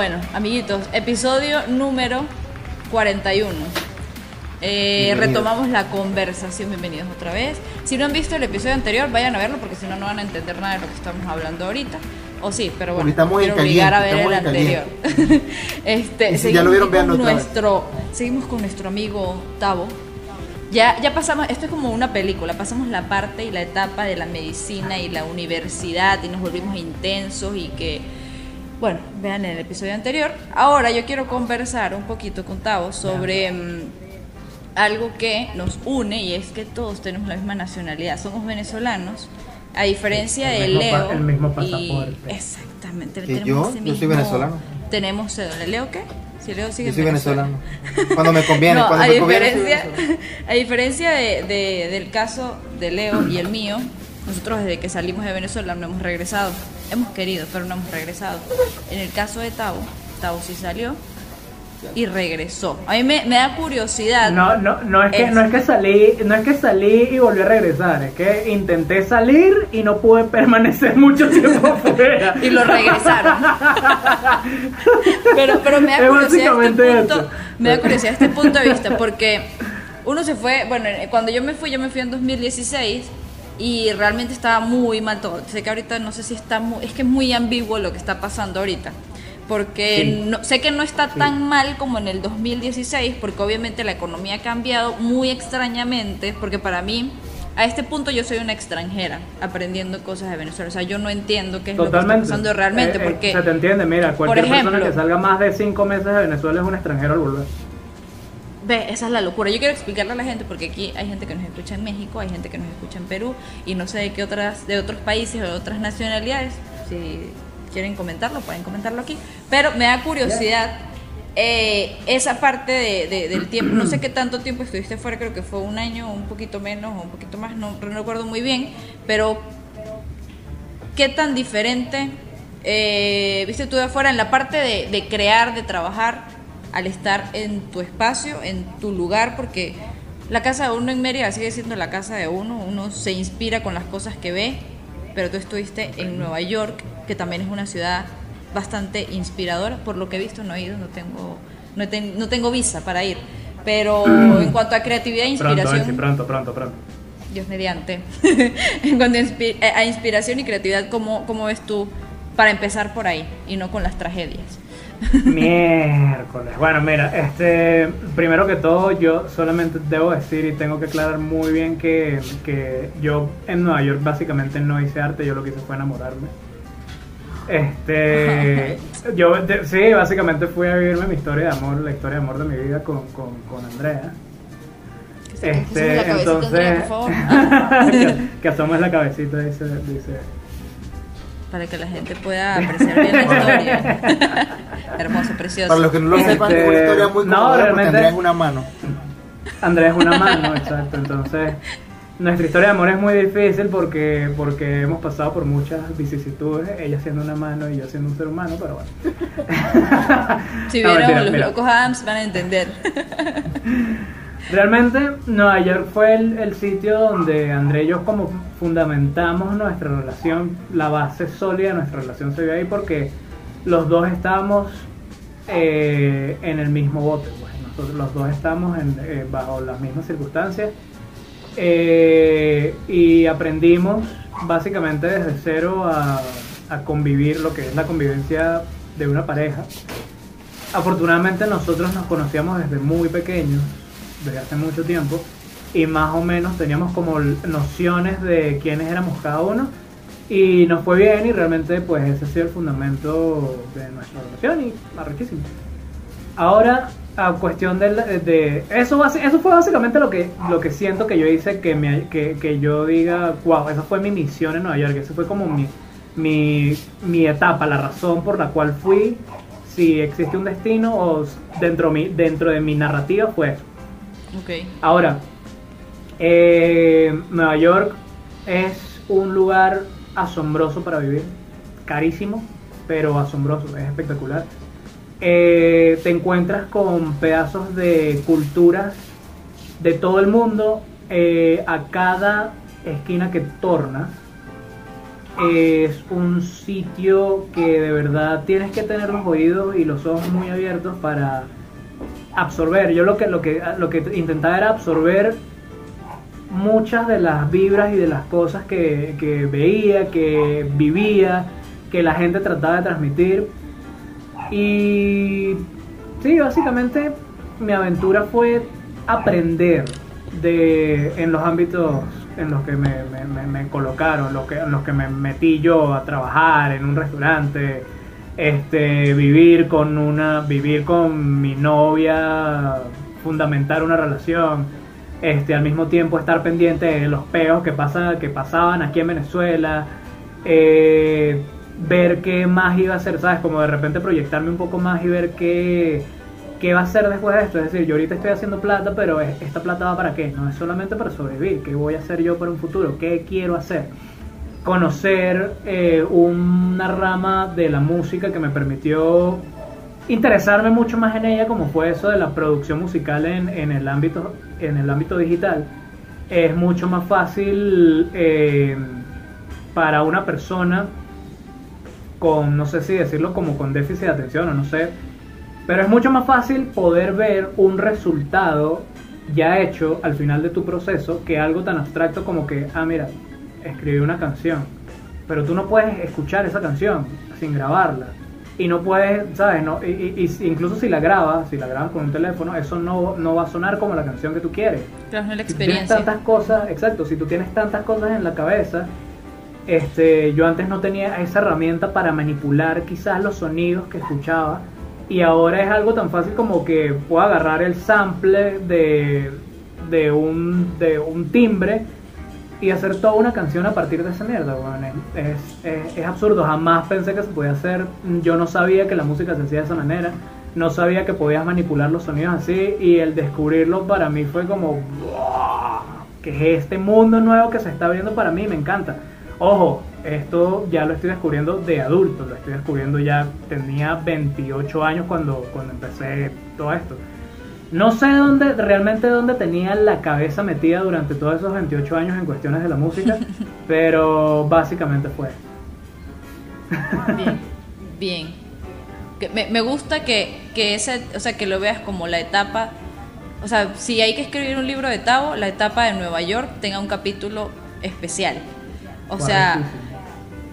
Bueno, amiguitos, episodio número 41. Eh, retomamos la conversación, bienvenidos otra vez. Si no han visto el episodio anterior, vayan a verlo porque si no, no van a entender nada de lo que estamos hablando ahorita. O sí, pero bueno, estamos quiero obligar a ver el anterior. este, si ya lo vieron, otra vez. nuestro, Seguimos con nuestro amigo Tavo. Ya, ya pasamos, esto es como una película, pasamos la parte y la etapa de la medicina y la universidad y nos volvimos intensos y que, bueno, vean el episodio anterior. Ahora yo quiero conversar un poquito con Tavo sobre mm, algo que nos une y es que todos tenemos la misma nacionalidad, somos venezolanos, a diferencia El de mismo Leo. el mismo y- pasaporte. exactamente. ¿Que tenemos yo? ese Yo soy mismo- venezolano. Tenemos cédula. ¿Leo qué? Si Leo sigue Yo soy Venezuela. venezolano. Cuando me conviene, No, cuando a me diferencia, a diferencia de, de- del caso de Leo y el mío, nosotros desde que salimos de Venezuela no hemos regresado. Hemos querido, pero no hemos regresado. En el caso de Tavo, Tavo sí salió y regresó. A mí me, me da curiosidad. No, no, no es que no es que salí, no es que salí y volví a regresar, es que intenté salir y no pude permanecer mucho tiempo fuera. y lo regresaron. pero, pero me da Es curiosidad este punto, eso. me da curiosidad este punto de vista porque uno se fue, bueno, cuando yo me fui, yo me fui en 2016 y realmente estaba muy mal todo. Sé que ahorita no sé si está muy, es que es muy ambiguo lo que está pasando ahorita. Porque Sí. no, sé que no está tan mal como en el 2016, porque obviamente la economía ha cambiado muy extrañamente, porque para mí, a este punto yo soy una extranjera aprendiendo cosas de Venezuela. O sea, yo no entiendo qué es lo que está pasando realmente, Eh, eh, porque... se te entiende, mira, cualquier ejemplo- persona que salga más de cinco meses de Venezuela es un extranjero al volver. Ve, esa es la locura. Yo quiero explicarle a la gente porque aquí hay gente que nos escucha en México, hay gente que nos escucha en Perú y no sé de qué otras, de otros países o de otras nacionalidades. Si quieren comentarlo, pueden comentarlo aquí. Pero me da curiosidad eh, esa parte de- de- del tiempo. No sé qué tanto tiempo estuviste fuera, creo que fue un año, un poquito menos o un poquito más, no, no recuerdo muy bien. Pero ¿qué tan diferente eh, viste tú de afuera en la parte de, de crear, de trabajar, al estar en tu espacio, en tu lugar? Porque la casa de uno en Mérida sigue siendo la casa de uno, uno se inspira con las cosas que ve, pero tú estuviste en Nueva York, que también es una ciudad bastante inspiradora, por lo que he visto no he ido, no tengo, no, he ten- no tengo visa para ir. Pero en cuanto a creatividad e inspiración... Pronto, pronto, pronto. Dios mediante. en cuanto eh, a inspiración y creatividad, ¿cómo, ¿cómo ves tú para empezar por ahí y no con las tragedias? Miércoles. Bueno, mira, este, primero que todo, yo solamente debo decir y tengo que aclarar muy bien que, que yo en Nueva York básicamente no hice arte, yo lo que hice fue enamorarme. Este, yo de- sí, básicamente fui a vivirme mi historia de amor, la historia de amor de mi vida con, con, con Andrea. Este, entonces, Andrea, que, que asomes la cabecita, dice, dice Para que la gente pueda apreciar bien la historia. Hermoso, precioso. Para los que no lo Este, sepan, es una historia muy no, porque realmente- Andrea es una mano. Andrea es una mano, exacto. Entonces, nuestra historia de amor es muy difícil porque, porque hemos pasado por muchas vicisitudes, ella siendo una mano y yo siendo un ser humano, pero bueno. si No, vieron mentira, los mira. locos Adams van a entender. Realmente, Nueva York fue el, sitio donde Andrea y yo como fundamentamos nuestra relación, la base sólida de nuestra relación se vio ahí porque los dos estábamos eh, en el mismo bote, pues. los dos estamos en, eh, bajo las mismas circunstancias eh, y aprendimos básicamente desde cero a, a convivir lo que es la convivencia de una pareja. Afortunadamente nosotros nos conocíamos desde muy pequeños, desde hace mucho tiempo, y más o menos teníamos como nociones de quiénes éramos cada uno, y nos fue bien y realmente pues ese ha sido el fundamento de nuestra relación y arrechísimo. Ahora, a cuestión de, de eso, eso fue básicamente lo que, lo que siento que yo hice, que, me, que, que yo diga, wow, esa fue mi misión en Nueva York, esa fue como mi, mi, mi etapa, la razón por la cual fui, si existe un destino o dentro, mi, dentro de mi narrativa fue eso. Ok. Ahora, eh, Nueva York es un lugar asombroso para vivir, carísimo, pero asombroso, es espectacular. Eh, te encuentras con pedazos de culturas de todo el mundo eh, a cada esquina que tornas. es un sitio que de verdad tienes que tener los oídos y los ojos muy abiertos para absorber. Yo lo que, lo que, lo que intentaba era absorber muchas de las vibras y de las cosas que, que veía, que vivía, que la gente trataba de transmitir. Y sí, básicamente mi aventura fue aprender de, en los ámbitos en los que me, me, colocaron, los que, en los que me metí yo a trabajar en un restaurante, este, vivir con una, vivir con mi novia, fundamentar una relación, este, al mismo tiempo estar pendiente de los peos que pasa, que pasaban aquí en Venezuela, eh, ver qué más iba a hacer, sabes, como de repente proyectarme un poco más y ver qué ¿qué va a hacer después de esto? Es decir, yo ahorita estoy haciendo plata, pero ¿esta plata va para qué? No es solamente para sobrevivir. ¿Qué voy a hacer yo para un futuro? ¿Qué quiero hacer? Conocer eh, una rama de la música que me permitió interesarme mucho más en ella, como fue eso de la producción musical en, el, ámbito, en el ámbito digital. Es mucho más fácil eh, para una persona con, no sé si decirlo como con déficit de atención o no sé, pero es mucho más fácil poder ver un resultado ya hecho al final de tu proceso que algo tan abstracto como que, ah, mira, escribí una canción. Pero tú no puedes escuchar esa canción sin grabarla. Y no puedes, ¿sabes? No, y, incluso si la grabas, si la grabas con un teléfono, eso no, no va a sonar como la canción que tú quieres. No la experiencia. Si tienes tantas cosas, exacto, si tú tienes tantas cosas en la cabeza, este, yo antes no tenía esa herramienta para manipular quizás los sonidos que escuchaba y ahora es algo tan fácil como que puedo agarrar el sample de, de, un, de un timbre y hacer toda una canción a partir de esa mierda, es, es, absurdo, jamás pensé que se podía hacer, yo no sabía que la música se hacía de esa manera, no sabía que podías manipular los sonidos así. Y el descubrirlo para mí fue como, que es este mundo nuevo que se está abriendo para mí, me encanta. Ojo, esto ya lo estoy descubriendo de adulto, lo estoy descubriendo ya, tenía 28 años cuando, cuando empecé todo esto. No sé dónde, realmente dónde tenía la cabeza metida durante todos esos 28 años en cuestiones de la música, pero básicamente fue. Bien, bien. Me, me gusta que, que, ese, o sea, que lo veas como la etapa, o sea, si hay que escribir un libro de Tavo, la etapa de Nueva York tenga un capítulo especial. O sea,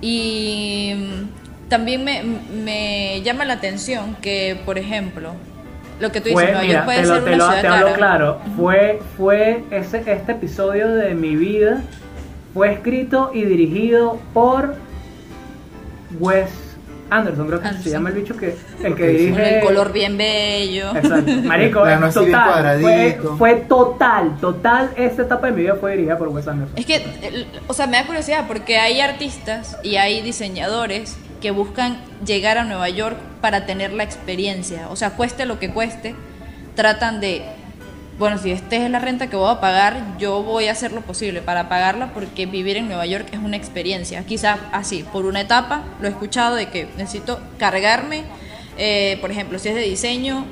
y mm, también me, me, llama la atención que, por ejemplo, lo que tú dices, Nueva York puede ser una ciudad te hablo claro, fue, fue ese, este episodio de mi vida fue escrito y dirigido por Wes Anderson, creo que se llama el bicho que el que dirige el color bien bello. Exacto. Marico, total, fue, fue, total, total esta etapa de mi vida fue dirigida por Wes Anderson. Es que o sea, me da curiosidad porque hay artistas y hay diseñadores que buscan llegar a Nueva York para tener la experiencia, o sea, cueste lo que cueste, tratan de bueno, si esta es la renta que voy a pagar, yo voy a hacer lo posible para pagarla porque vivir en Nueva York es una experiencia. Quizá así, por una etapa, lo he escuchado de que necesito cargarme, eh, por ejemplo, si es de diseño,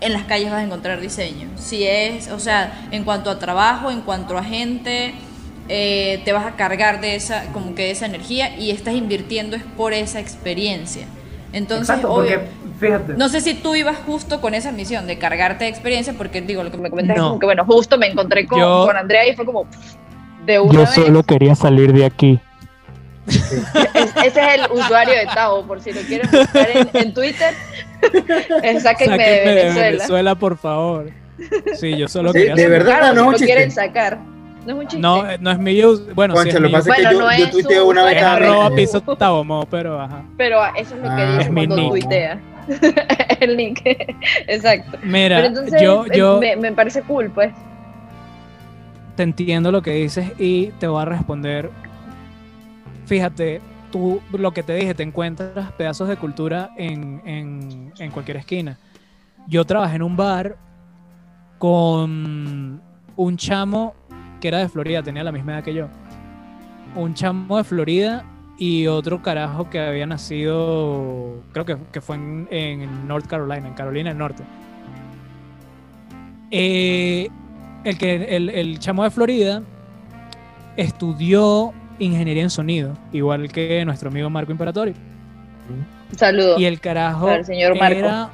en las calles vas a encontrar diseño. Si es, o sea, en cuanto a trabajo, en cuanto a gente, eh, te vas a cargar de esa, como que de esa energía y estás invirtiendo es por esa experiencia. Entonces, no sé si tú ibas justo con esa misión de cargarte de experiencia, porque digo, lo que me comentaste es como que, bueno, justo me encontré con, con Andrea y fue como de una Yo solo quería salir de aquí. ese es el usuario de Tao, por si lo quieren buscar en, Twitter. sáquenme, de Venezuela. Venezuela, por favor. Sí, yo solo quería De verdad, no, lo quieren sacar. No es un chiste. No, no es mi use. Bueno, Concha, lo que pasa es que yo, yo tuiteo una vez. Es arroba piso tabomo, pero ajá. Pero eso es lo que ah, dice cuando tuitea. el link. Exacto. Mira, Pero entonces, yo, yo me, me, parece cool, pues. Te entiendo lo que dices y te voy a responder. Fíjate, tú lo que te dije, te encuentras pedazos de cultura en, en, en cualquier esquina. Yo trabajé en un bar con un chamo que era de Florida, tenía la misma edad que yo. Un chamo de Florida y otro carajo que había nacido, creo que, fue en, North Carolina, en Carolina del Norte. Eh, el, que, el, chamo de Florida estudió ingeniería en sonido, igual que nuestro amigo Marco Imperatori. Saludos. Y el carajo señor Marco. Era,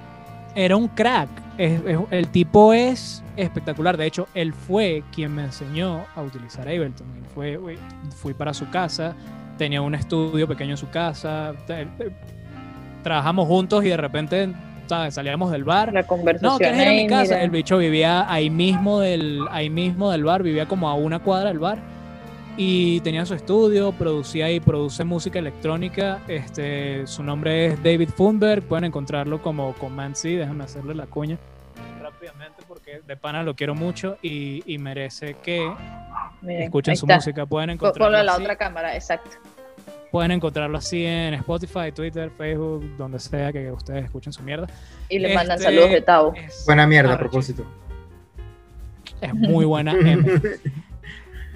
era un crack. Es- es- el tipo es espectacular. De hecho, él fue quien me enseñó a utilizar Ableton. Él fue, fui para su casa, tenía un estudio pequeño en su casa. Trabajamos juntos y de repente ¿sabes? salíamos del bar. La conversación. No, ¿quieres ir a mi casa? mira. El bicho vivía ahí mismo del, ahí mismo del bar, vivía como a una cuadra del bar. Y tenía su estudio, producía y produce música electrónica. Este, su nombre es David Funberg. Pueden encontrarlo como Command C. Déjenme hacerle la cuña rápidamente porque de pana lo quiero mucho y, y merece que Miren, escuchen su está. música. Pueden encontrarlo, Ponlo en la así, otra cámara, exacto. pueden encontrarlo así en Spotify, Twitter, Facebook, donde sea que ustedes escuchen su mierda. Y le mandan Este, saludos de Tavo. Es- Buena mierda, a propósito. Es muy buena M.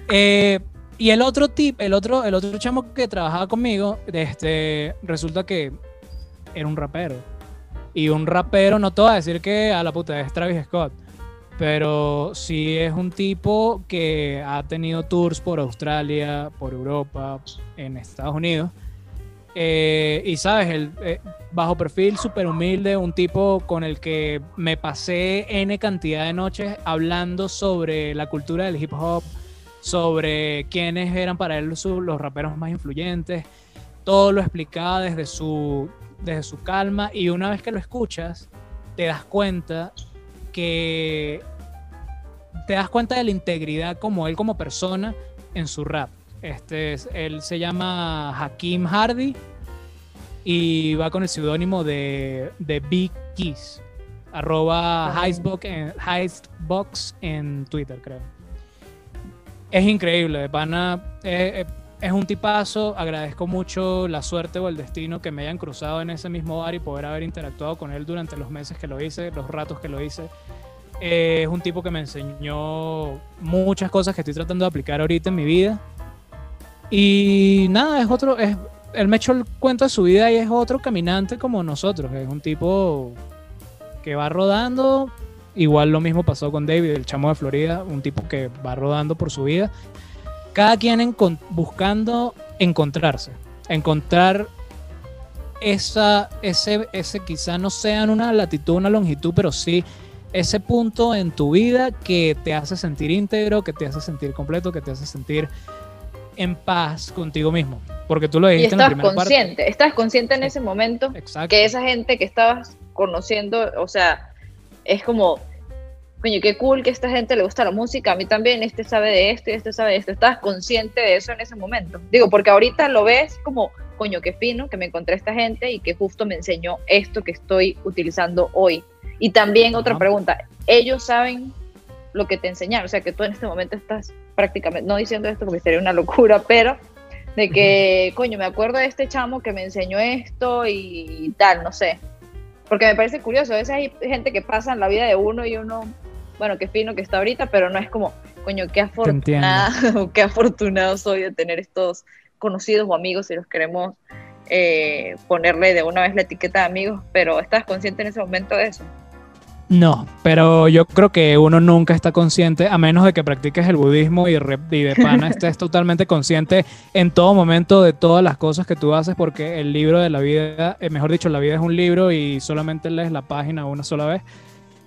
Eh, y el otro tip, el otro, el otro chamo que trabajaba conmigo, este, resulta que era un rapero. Y un rapero, no te voy a decir que a la puta es Travis Scott, pero sí es un tipo que ha tenido tours por Australia, por Europa, en Estados Unidos. Eh, y sabes, el eh, bajo perfil, súper humilde, un tipo con el que me pasé N cantidad de noches hablando sobre la cultura del hip hop, sobre quiénes eran para él su- los raperos más influyentes. Todo lo explicaba desde su, desde su calma y una vez que lo escuchas, te das cuenta que te das cuenta de la integridad como él como persona en su rap. Este, es- él se llama Hakim Hardy y va con el seudónimo de, de Big Keys, arroba. Heistbox en, Heistbox en Twitter, creo. Es increíble, pana. eh, eh, es un tipazo. Agradezco mucho la suerte o el destino que me hayan cruzado en ese mismo bar y poder haber interactuado con él durante los meses que lo hice, los ratos que lo hice. Eh, es un tipo que me enseñó muchas cosas que estoy tratando de aplicar ahorita en mi vida. Y nada, es otro. Es, él me echó el cuento de su vida y es otro caminante como nosotros. Es un tipo que va rodando. Igual lo mismo pasó con David, el chamo de Florida, un tipo que va rodando por su vida. Cada quien buscando encontrarse, encontrar esa, ese, ese quizá no sea en una latitud, una longitud, pero sí ese punto en tu vida que te hace sentir íntegro, que te hace sentir completo, que te hace sentir en paz contigo mismo. Porque tú lo Y dijiste en la primera parte. consciente, estabas consciente en ese momento Exacto. que esa gente que estabas conociendo, o sea, es como, coño, qué cool que a esta gente le gusta la música, a mí también, este sabe de esto y este sabe de esto. Estabas consciente de eso en ese momento. Digo, porque ahorita lo ves como, coño, qué fino que me encontré esta gente y que justo me enseñó esto que estoy utilizando hoy. Y también otra pregunta, ellos saben lo que te enseñaron, o sea, que tú en este momento estás prácticamente, no diciendo esto porque sería una locura, pero de que, coño, me acuerdo de este chamo que me enseñó esto y tal, no sé. Porque me parece curioso, a veces hay gente que pasa en la vida de uno y uno, bueno, qué fino que está ahorita, pero no es como, coño, qué afortunado, qué afortunado soy de tener estos conocidos o amigos si los queremos eh, ponerle de una vez la etiqueta de amigos, pero ¿estás consciente en ese momento de eso? No, pero yo creo que uno nunca está consciente, a menos de que practiques el budismo y, re- y de pana estés totalmente consciente en todo momento de todas las cosas que tú haces, porque el libro de la vida, eh, mejor dicho, la vida es un libro y solamente lees la página una sola vez.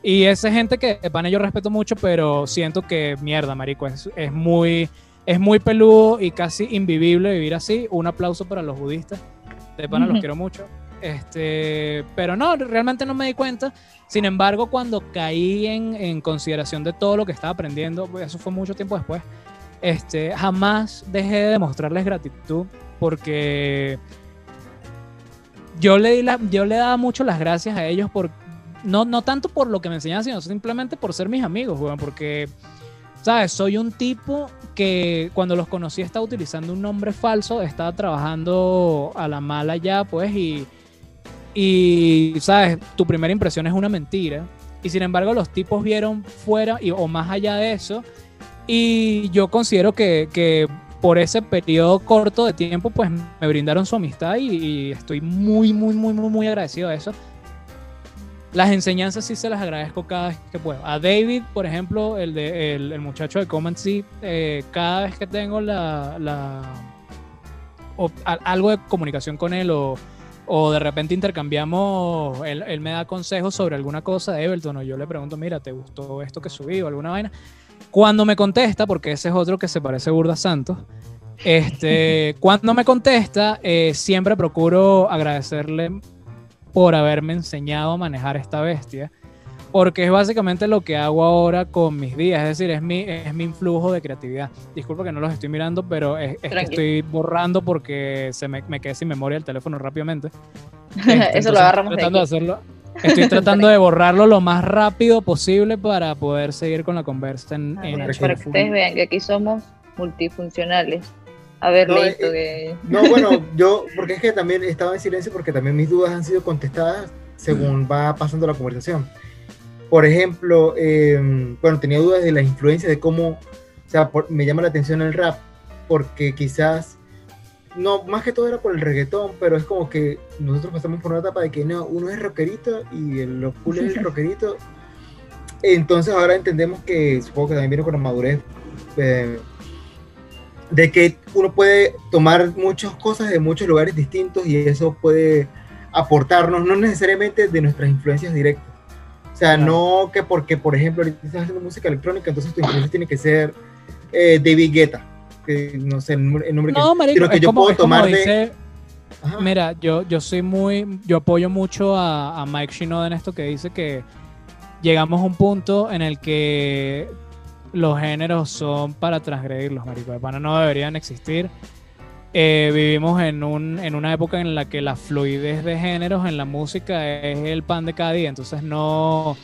Y esa gente que de pana yo respeto mucho, pero siento que mierda, marico, es, es muy es muy peludo y casi invivible vivir así. Un aplauso para los budistas. De pana los quiero mucho. Este, pero no, realmente no me di cuenta. Sin embargo, cuando caí en, en consideración de todo lo que estaba aprendiendo, pues, eso fue mucho tiempo después, este, jamás dejé de demostrarles gratitud porque yo le, di la, yo le daba mucho las gracias a ellos por, no, no tanto por lo que me enseñaban, sino simplemente por ser mis amigos, weón, porque, ¿sabes? Soy un tipo que cuando los conocí estaba utilizando un nombre falso, estaba trabajando a la mala ya, pues, y, y, ¿sabes? Tu primera impresión es una mentira. Y sin embargo, los tipos vieron fuera y, o más allá de eso. Y yo considero que, que por ese periodo corto de tiempo, pues me brindaron su amistad y, y estoy muy, muy, muy, muy, muy agradecido a eso. Las enseñanzas sí se las agradezco cada vez que puedo. A David, por ejemplo, el, de, el, el muchacho de Command C, eh, cada vez que tengo la, la, algo de comunicación con él o, o de repente intercambiamos, él, él, me da consejos sobre alguna cosa de Everton o yo le pregunto, mira, ¿te gustó esto que subí o alguna vaina? Cuando me contesta, porque ese es otro que se parece Burda Santos, este, cuando me contesta, eh, siempre procuro agradecerle por haberme enseñado a manejar esta bestia, porque es básicamente lo que hago ahora con mis días, es decir, es mi, es mi influjo de creatividad. Disculpa que no los estoy mirando, pero es, que estoy borrando porque se me, me quedé sin memoria el teléfono rápidamente. Este, Eso lo agarramos tratando de, hacerlo. Estoy tratando de borrarlo lo más rápido posible para poder seguir con la conversa en, en Para que ustedes vean que aquí somos multifuncionales. A ver, no, eh, No, bueno, yo, porque es que también estaba en silencio porque también mis dudas han sido contestadas según va pasando la conversación. Por ejemplo, em, bueno, tenía dudas de la influencia de cómo, o sea, me llama la atención el rap, porque quizás, no, más que todo era por el reggaetón, pero es como que nosotros pasamos por una etapa de que no, uno es rockerito y el, los cool es el rockerito. Entonces ahora entendemos que, supongo que también viene con la madurez. Eh, de que uno puede tomar muchas cosas de muchos lugares distintos y eso puede aportarnos, no necesariamente de nuestras influencias directas. O sea, no que porque, por ejemplo, ahorita estás haciendo música electrónica, entonces tu influencia tiene que ser eh, David Guetta, que no sé el nombre no, que, marico, que yo puedo tomar de... Mira, yo, yo soy muy, yo apoyo mucho a, a Mike Shinoda en esto que dice que llegamos a un punto en el que los géneros son para transgredirlos, marico. De pana no deberían existir. Eh, vivimos en, un, en una época en la que la fluidez de géneros en la música es el pan de cada día. Entonces no,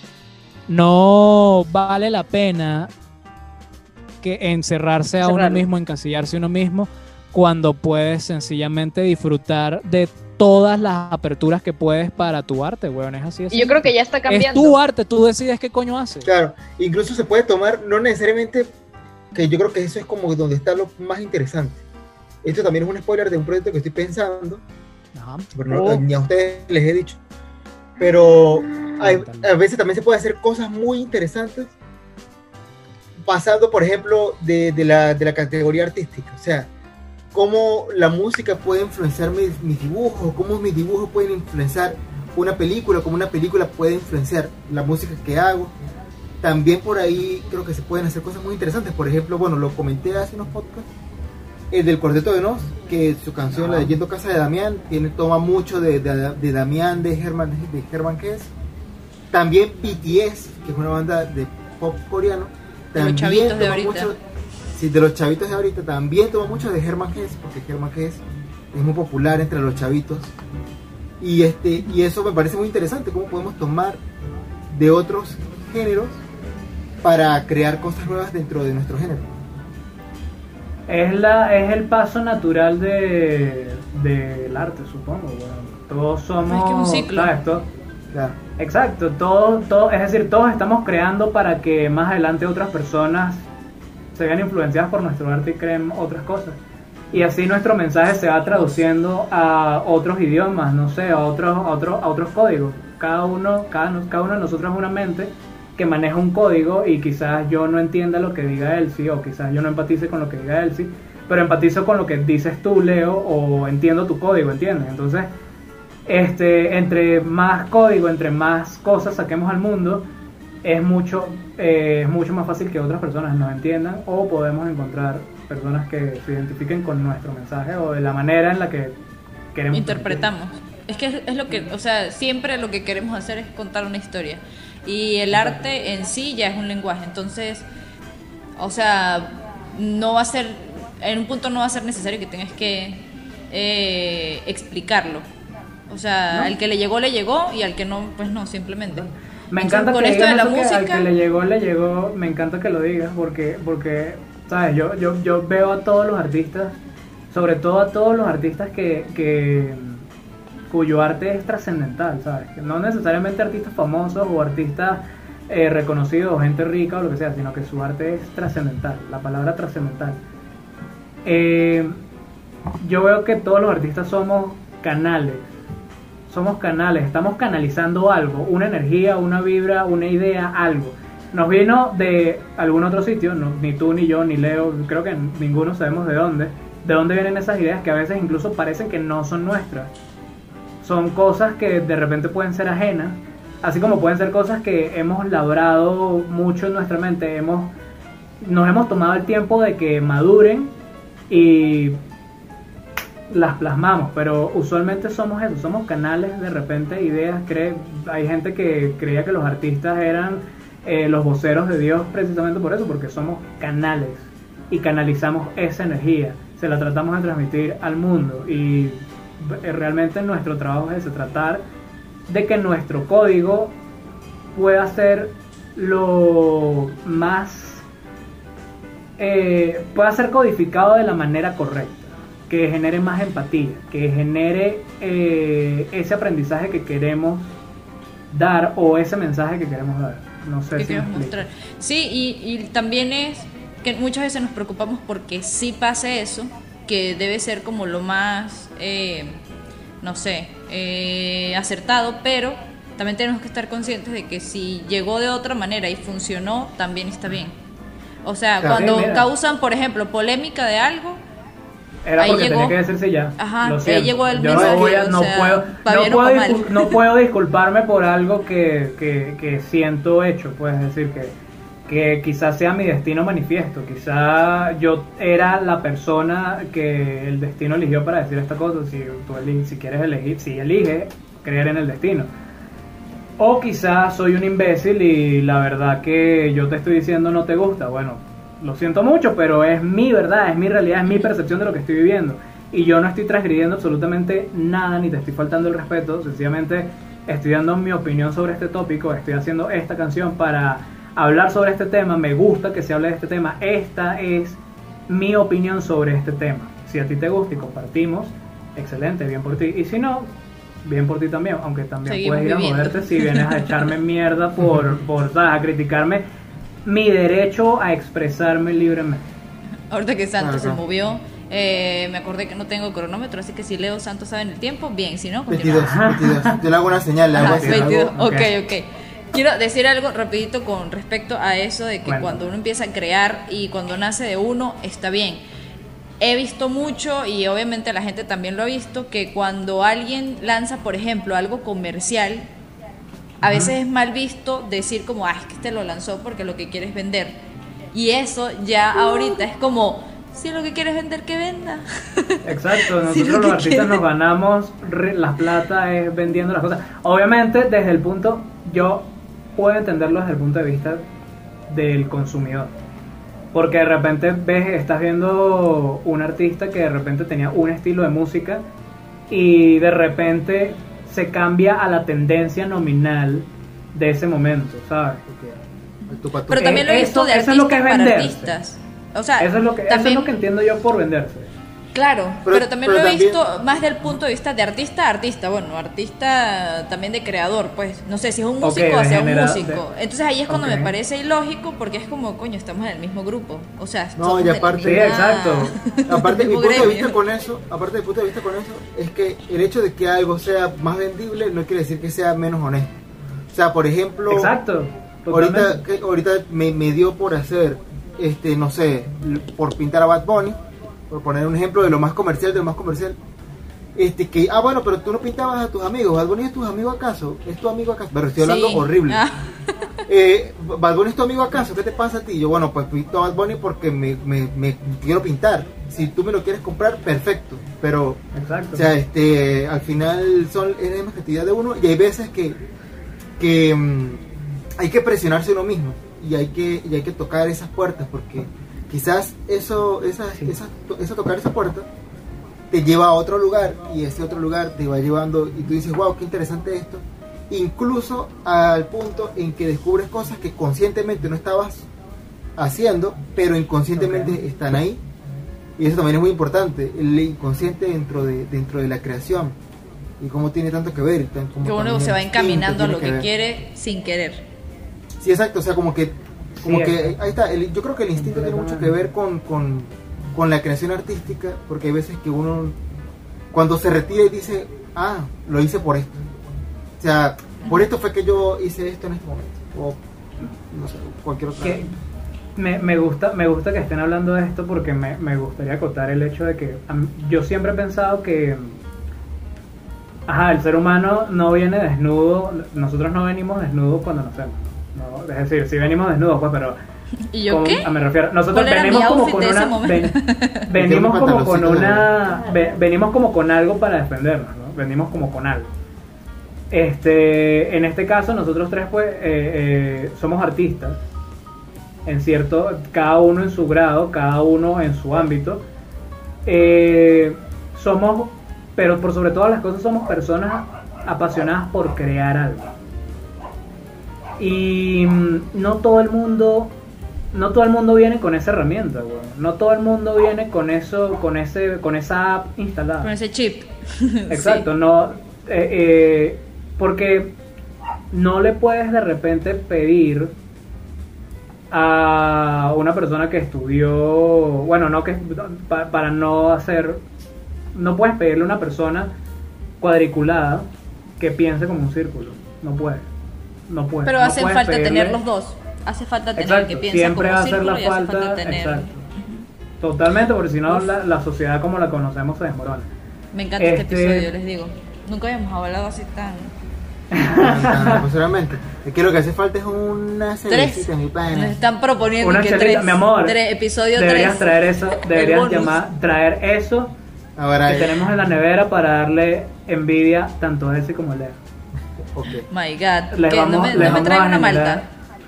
no vale la pena que encerrarse a uno mismo, encasillarse a uno mismo, cuando puedes sencillamente disfrutar de todas las aperturas que puedes para tu arte, weón. Es así. y yo creo que ya está cambiando. Es tu arte, tú decides qué coño haces. Claro, incluso se puede tomar, no necesariamente, que yo creo que eso es como donde está lo más interesante. Esto también es un spoiler de un proyecto que estoy pensando, pero oh. ni a ustedes les he dicho. Pero a veces también se puede hacer cosas muy interesantes pasando, por ejemplo, de, de, la, de la categoría artística. O sea, cómo la música puede influenciar mis, dibujos, cómo mis dibujos pueden influenciar una película, cómo una película puede influenciar la música que hago. También por ahí creo que se pueden hacer cosas muy interesantes. Por ejemplo, bueno, lo comenté hace unos podcasts, el del Cuarteto de Nos, que su canción, La Yendo Casa de Damián, tiene, toma mucho de, de, Damián, de Herman, de Herman. También BTS, que es una banda de pop coreano, también toma mucho Sí, de los chavitos de ahorita también toma mucho de Herman Hess, porque Herman Hess es muy popular entre los chavitos. Y, este, y eso me parece muy interesante, cómo podemos tomar de otros géneros para crear cosas nuevas dentro de nuestro género. Es, la, es el paso natural de, del arte, supongo. todos somos... Es que un ciclo. Exacto, todos, todo, es decir, todos estamos creando para que más adelante otras personas se vean influenciadas por nuestro arte y creen otras cosas. Y así nuestro mensaje se va traduciendo a otros idiomas, no sé, a otros, a otros, a otros códigos. Cada uno, cada, cada uno de nosotros es una mente que maneja un código y quizás yo no entienda lo que diga Elsie o quizás yo no empatice con lo que diga Elsie, pero empatizo con lo que dices tú, Leo, o entiendo tu código, ¿entiendes? Entonces, este, entre más código, entre más cosas saquemos al mundo, es mucho, eh, es mucho más fácil que otras personas nos entiendan o podemos encontrar personas que se identifiquen con nuestro mensaje o de la manera en la que queremos. Interpretamos. Es que es, lo que, o sea, siempre lo que queremos hacer es contar una historia. Y el arte en sí ya es un lenguaje. Entonces, o sea, no va a ser, en un punto no va a ser necesario que tengas que eh, explicarlo. O sea, al que le llegó, le llegó y al que no, pues no, simplemente. Me encanta que esto de la música... al que le llegó, le llegó, me encanta que lo digas porque, porque ¿sabes? Yo, yo, yo veo a todos los artistas, sobre todo a todos los artistas que, que cuyo arte es trascendental, ¿sabes? No necesariamente artistas famosos o artistas eh, reconocidos o gente rica o lo que sea, sino que su arte es trascendental, la palabra trascendental. Eh, yo veo que todos los artistas somos canales somos canales, estamos canalizando algo, una energía, una vibra, una idea, algo. Nos vino de algún otro sitio, ni tú, ni yo, ni Leo, creo que ninguno sabemos de dónde, de dónde vienen esas ideas que a veces incluso parecen que no son nuestras. Son cosas que de repente pueden ser ajenas, así como pueden ser cosas que hemos labrado mucho en nuestra mente, hemos, nos hemos tomado el tiempo de que maduren y las plasmamos, pero usualmente somos eso, somos canales de repente, ideas, cree, hay gente que creía que los artistas eran eh, los voceros de Dios precisamente por eso, porque somos canales y canalizamos esa energía, se la tratamos de transmitir al mundo y realmente nuestro trabajo es tratar de que nuestro código pueda ser lo más, eh, pueda ser codificado de la manera correcta, que genere más empatía, que genere ese aprendizaje que queremos dar o ese mensaje que queremos dar. No sé si mostrar. Sí, y, también es que muchas veces nos preocupamos porque sí pase eso, que debe ser como lo más, eh, no sé, eh, acertado, pero también tenemos que estar conscientes de que si llegó de otra manera y funcionó, también está bien. O sea, cuando causan, por ejemplo, polémica de algo, era porque tenía que decirse ya. Ajá, ahí llegó el mensaje. No, puedo, no, puedo disculparme por algo que, que, que siento hecho, puedes decir que, que quizás sea mi destino manifiesto, quizás yo era la persona que el destino eligió para decir esta cosa, si, tú si quieres elegir, si eliges creer en el destino. O quizás soy un imbécil y la verdad que yo te estoy diciendo no te gusta, bueno, lo siento mucho, pero es mi verdad, es mi realidad, es mi percepción de lo que estoy viviendo. Y yo no estoy transgrediendo absolutamente nada, ni te estoy faltando el respeto, sencillamente estoy dando mi opinión sobre este tópico, estoy haciendo esta canción para hablar sobre este tema, me gusta que se hable de este tema, esta es mi opinión sobre este tema. Si a ti te gusta y compartimos, excelente, bien por ti. Y si no, bien por ti también, aunque también puedes ir a moverte si vienes a echarme mierda por, por a criticarme mi derecho a expresarme libremente. Ahorita que Santos se movió, eh, me acordé que no tengo cronómetro, así que si Leo Santos sabe en el tiempo, bien, si no, 22, 22. Yo le hago una señal, le hago 22. Ok, ok. Quiero decir algo rapidito con respecto a eso de que cuando uno empieza a crear y cuando nace de uno, está bien. He visto mucho y obviamente la gente también lo ha visto que cuando alguien lanza, por ejemplo, algo comercial, a veces es mal visto decir como, ah, es que este lo lanzó porque lo que quiere es vender. Y eso ya ahorita es como, si lo que quieres vender, que venda. Exacto, nosotros los artistas nos ganamos la plata es vendiendo las cosas. Obviamente, desde el punto, yo puedo entenderlo desde el punto de vista del consumidor. Porque de repente ves, estás viendo un artista que de repente tenía un estilo de música y de repente se cambia a la tendencia nominal de ese momento, ¿sabes? Pero también lo he visto de artistas para artistas. O sea, eso es, lo que, también, eso es lo que entiendo yo por venderse. Claro, pero, también lo he visto más del punto de vista de artista a artista, bueno, artista también de creador, pues, no sé si es un músico o sea un músico. Entonces ahí es cuando me parece ilógico porque es como, coño, estamos en el mismo grupo. O sea, no, y aparte, exacto. aparte mi punto de vista con eso, aparte del punto de vista con eso es que el hecho de que algo sea más vendible no quiere decir que sea menos honesto. O sea, por ejemplo, Exacto. Ahorita ahorita me, me dio por hacer este, no sé, por pintar a Bad Bunny por poner un ejemplo de lo más comercial, de lo más comercial, este que, ah, bueno, pero tú no pintabas a tus amigos, ¿Bad Bunny es tu amigo acaso? ¿Es tu amigo acaso? Pero estoy hablando horrible. Ah. Eh, ¿Bad Bunny es tu amigo acaso? ¿Qué te pasa a ti? Yo, bueno, pues pinto a Bad Bunny porque me, me, me, quiero pintar. Si tú me lo quieres comprar, perfecto. Pero, Exacto. o sea, este, al final son, es la cantidad de uno y hay veces que, que mm, hay que presionarse uno mismo y hay que, y hay que tocar esas puertas porque quizás eso, esa, esa, tocar esa puerta te lleva a otro lugar y ese otro lugar te va llevando y tú dices, wow, qué interesante esto. Incluso al punto en que descubres cosas que conscientemente no estabas haciendo, pero inconscientemente están ahí. Y eso también es muy importante, el inconsciente dentro de, dentro de la creación. Y cómo tiene tanto que ver. que uno se va encaminando a lo que quiere sin querer. Sí, exacto. O sea, como que como que ahí está, yo creo que el instinto tiene mucho que ver con, con, la creación artística, porque hay veces que uno, cuando se retira y dice, ah, lo hice por esto. O sea, por esto fue que yo hice esto en este momento. O no sé, cualquier otra. me, me, gusta, me gusta que estén hablando de esto porque me, me gustaría acotar el hecho de que yo siempre he pensado que ajá, el ser humano no viene desnudo, nosotros no venimos desnudos cuando nacemos. No, es decir, sí venimos desnudos, pues, pero ¿Y yo qué? Me refiero, nosotros venimos como con una venimos como con una venimos como con algo para defendernos, ¿no? Venimos como con algo. Este, en este caso nosotros tres pues eh, eh, somos artistas en cierto, cada uno en su grado, cada uno en su ámbito. Eh, somos, pero por sobre todas las cosas somos personas apasionadas por crear algo. Y mm, no todo el mundo, no todo el mundo viene con esa herramienta, No todo el mundo viene con eso, con ese, con esa app instalada. Con ese chip. Exacto, no, eh, eh, porque no le puedes de repente pedir a una persona que estudió, bueno, no que para, no hacer, no puedes pedirle a una persona cuadriculada que piense como un círculo, no puede, no puede. Pero hace falta tener los dos, hace falta tener que piense siempre como va a hacer la falta, exacto. Totalmente, porque si no la, sociedad como la conocemos se desmorona. Me encanta este, este episodio, les digo. Nunca habíamos hablado así tan Sinceramente. Es que lo que hace falta es una cervecita, mi. Nos están proponiendo una que tres, mi amor. Tres, episodio deberías traer eso, deberías llamar, traer eso Ahora que tenemos en la nevera para darle envidia tanto a ese como a Lea. Okay. My God. no me, no me trae una malta.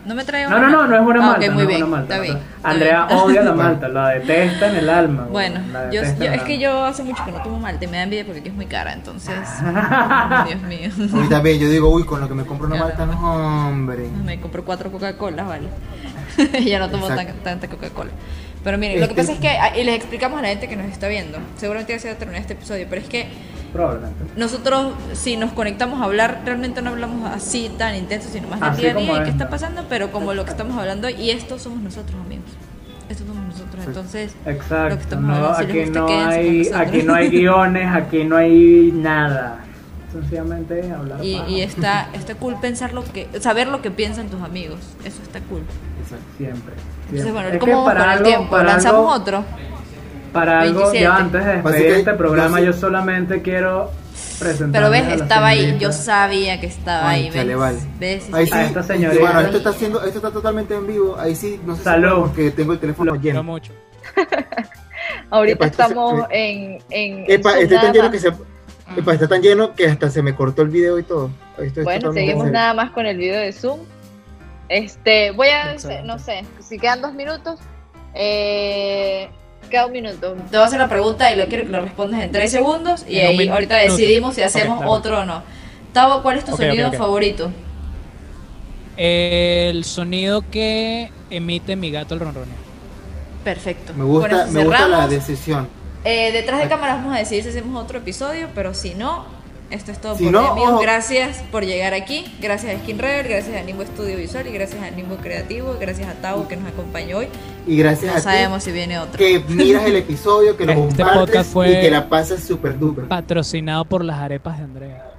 No me trae una No, no, no, no es una ah, malta. muy bien, está bien. Andrea odia la malta, la detesta en el alma. Bueno, yo, es que yo hace mucho que no tomo malta y me da envidia porque aquí es muy cara, entonces. Dios mío. Ahorita bien, yo digo, uy, con lo que me compro una malta, no, hombre. Me compro cuatro Coca-Cola, vale. ya no tomo tanta Coca-Cola. Pero miren, lo que pasa es que, y les explicamos a la gente que nos está viendo, seguramente ya se va a terminar este episodio, pero es que Probablemente. Nosotros, si nos conectamos a hablar, realmente no hablamos así tan intenso, sino más del día a día y qué está pasando, pero como lo que estamos hablando, y esto somos nosotros, amigos. Esto somos nosotros, entonces. Exacto. Lo que estamos hablando, aquí, no hay, aquí no hay guiones, aquí no hay nada. Sencillamente hablar. Y, y está, está cool pensar lo que, saber lo que piensan tus amigos. Eso está cool. Exacto, siempre. Entonces, bueno, ¿cómo vamos con el tiempo? ¿Lanzamos otro? para algo, ya antes de despedir este programa, yo solamente quiero presentar. Pero ves, estaba ahí, yo sabía que estaba ahí. ¿ves? Vale. ¿Ves? Ahí sí, esta señorita. Bueno, esto está, haciendo, esto está totalmente en vivo. Ahí sí, no sé Salud. porque tengo el teléfono Lo lleno. mucho. Ahorita estamos en, en. Epa, este lleno que se. Está tan lleno que hasta se me cortó el video y todo. bueno, seguimos nada más con el video de Zoom. Este, voy a, no sé, si quedan dos minutos, eh, Queda un minuto. Te voy a hacer la pregunta y lo quiero que lo respondas en tres segundos y ahí ahorita decidimos si hacemos otro o no. Tavo, ¿cuál es tu sonido favorito? El sonido que emite mi gato el ronroneo. Perfecto. Me gusta, me gusta la decisión. Eh, detrás de cámaras vamos a decidir si hacemos otro episodio, pero si no, esto es todo por no, Gracias por llegar aquí. Gracias a Skin Rebel, gracias a Nimbo Estudio Visual y gracias a Nimbo Creativo. Gracias a Tavo que nos acompañó hoy. Y gracias no a sabemos si viene otro. Que miras el episodio, que lo este compartes fue y que la pasas súper duper. Patrocinado por las arepas de Andrea.